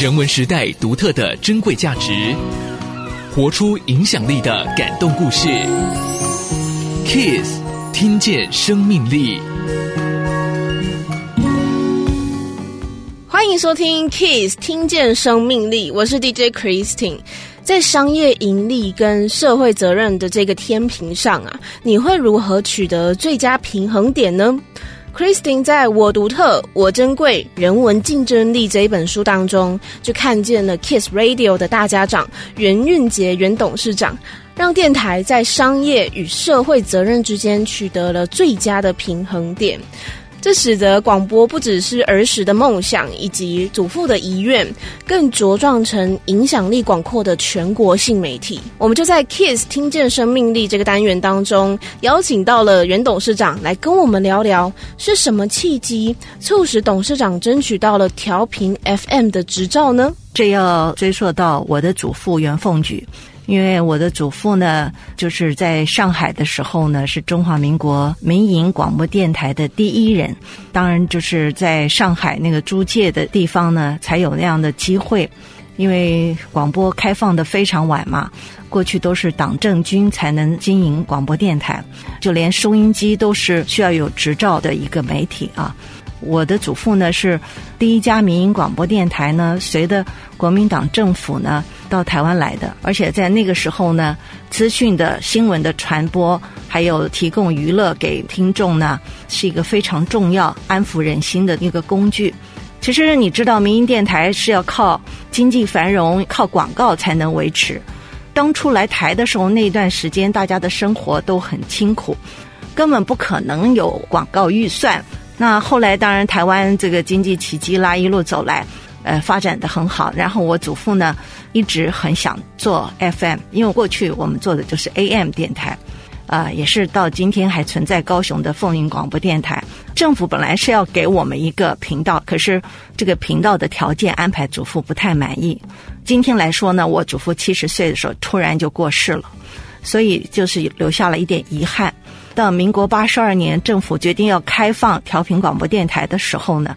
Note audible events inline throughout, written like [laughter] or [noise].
人文时代独特的珍贵价值，活出影响力的感动故事。Kiss，听见生命力。欢迎收听 Kiss，听见生命力。我是 DJ Christine。在商业盈利跟社会责任的这个天平上啊，你会如何取得最佳平衡点呢？Christine 在我独特、我珍贵、人文竞争力这一本书当中，就看见了 Kiss Radio 的大家长袁运杰袁董事长，让电台在商业与社会责任之间取得了最佳的平衡点。这使得广播不只是儿时的梦想以及祖父的遗愿，更茁壮成影响力广阔的全国性媒体。我们就在 Kiss 听见生命力这个单元当中，邀请到了原董事长来跟我们聊聊，是什么契机促使董事长争取到了调频 FM 的执照呢？这要追溯到我的祖父袁凤举。因为我的祖父呢，就是在上海的时候呢，是中华民国民营广播电台的第一人。当然，就是在上海那个租界的地方呢，才有那样的机会。因为广播开放的非常晚嘛，过去都是党政军才能经营广播电台，就连收音机都是需要有执照的一个媒体啊。我的祖父呢，是第一家民营广播电台呢，随着国民党政府呢到台湾来的，而且在那个时候呢，资讯的新闻的传播，还有提供娱乐给听众呢，是一个非常重要安抚人心的一个工具。其实你知道，民营电台是要靠经济繁荣、靠广告才能维持。当初来台的时候，那段时间大家的生活都很清苦，根本不可能有广告预算。那后来，当然台湾这个经济奇迹啦，一路走来，呃，发展得很好。然后我祖父呢，一直很想做 FM，因为过去我们做的就是 AM 电台，啊、也是到今天还存在高雄的凤云广播电台。政府本来是要给我们一个频道，可是这个频道的条件安排，祖父不太满意。今天来说呢，我祖父七十岁的时候突然就过世了，所以就是留下了一点遗憾。到民国八十二年，政府决定要开放调频广播电台的时候呢，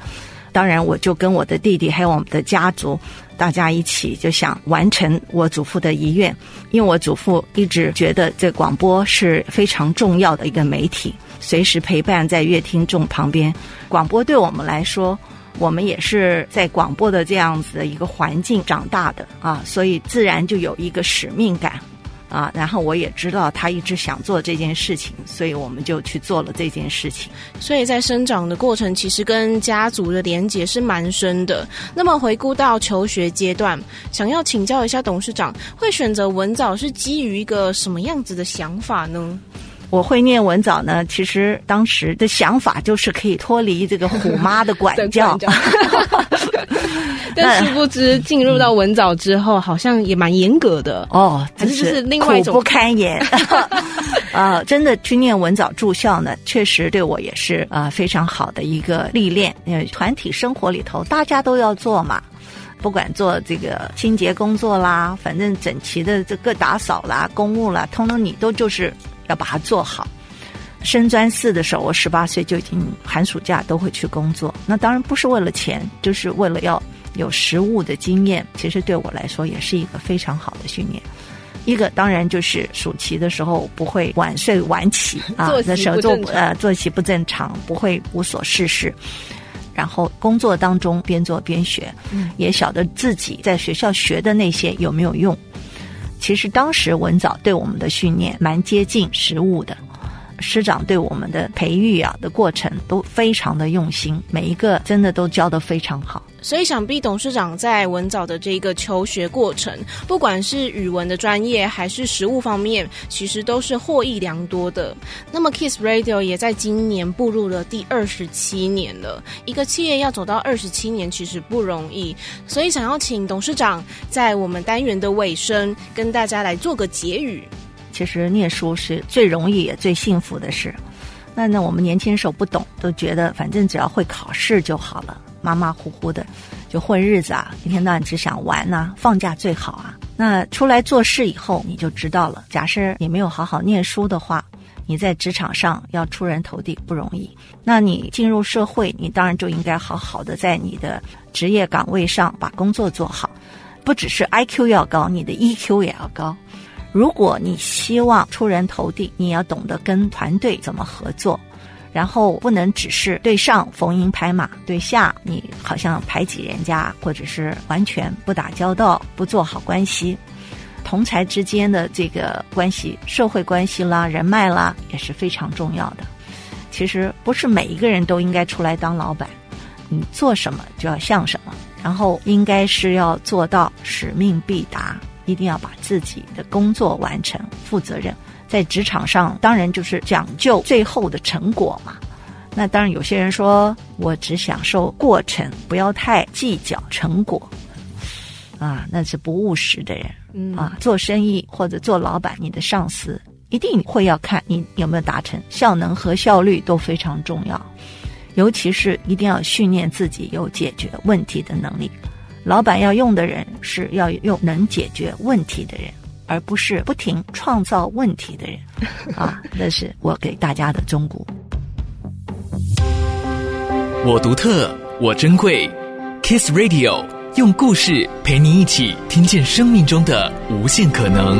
当然我就跟我的弟弟还有我们的家族，大家一起就想完成我祖父的遗愿。因为我祖父一直觉得这广播是非常重要的一个媒体，随时陪伴在乐听众旁边。广播对我们来说，我们也是在广播的这样子的一个环境长大的啊，所以自然就有一个使命感。啊，然后我也知道他一直想做这件事情，所以我们就去做了这件事情。所以在生长的过程，其实跟家族的连结是蛮深的。那么回顾到求学阶段，想要请教一下董事长，会选择文藻是基于一个什么样子的想法呢？我会念文藻呢，其实当时的想法就是可以脱离这个虎妈的管教。[laughs] [laughs] 但殊不知进入到文藻之后，好像也蛮严格的哦，还是就是另外一种苦不堪言 [laughs] 啊、呃！真的去念文藻住校呢，确实对我也是啊、呃、非常好的一个历练。因为团体生活里头，大家都要做嘛，不管做这个清洁工作啦，反正整齐的这个打扫啦、公务啦，通通你都就是。要把它做好。升专四的时候，我十八岁就已经寒暑假都会去工作。那当然不是为了钱，就是为了要有实务的经验。其实对我来说也是一个非常好的训练。一个当然就是暑期的时候不会晚睡晚起 [laughs] 啊，那时候做呃作息不正常，不会无所事事。然后工作当中边做边学，也晓得自己在学校学的那些有没有用。其实当时文藻对我们的训练蛮接近实物的，师长对我们的培育啊的过程都非常的用心，每一个真的都教的非常好。所以想必董事长在文藻的这个求学过程，不管是语文的专业还是实务方面，其实都是获益良多的。那么 Kiss Radio 也在今年步入了第二十七年了。一个企业要走到二十七年，其实不容易。所以想要请董事长在我们单元的尾声，跟大家来做个结语。其实念书是最容易也最幸福的事。那那我们年轻时候不懂，都觉得反正只要会考试就好了。马马虎虎的就混日子啊，一天到晚只想玩呐、放假最好啊。那出来做事以后，你就知道了。假设你没有好好念书的话，你在职场上要出人头地不容易。那你进入社会，你当然就应该好好的在你的职业岗位上把工作做好，不只是 IQ 要高，你的 EQ 也要高。如果你希望出人头地，你要懂得跟团队怎么合作。然后不能只是对上逢迎拍马，对下你好像排挤人家，或者是完全不打交道、不做好关系。同侪之间的这个关系、社会关系啦、人脉啦，也是非常重要的。其实不是每一个人都应该出来当老板，你做什么就要像什么，然后应该是要做到使命必达，一定要把自己的工作完成，负责任。在职场上，当然就是讲究最后的成果嘛。那当然，有些人说我只享受过程，不要太计较成果，啊，那是不务实的人。嗯啊，做生意或者做老板，你的上司一定会要看你有没有达成，效能和效率都非常重要。尤其是一定要训练自己有解决问题的能力。老板要用的人是要用能解决问题的人。而不是不停创造问题的人，[laughs] 啊，那是我给大家的忠告。我独特，我珍贵，Kiss Radio 用故事陪你一起听见生命中的无限可能。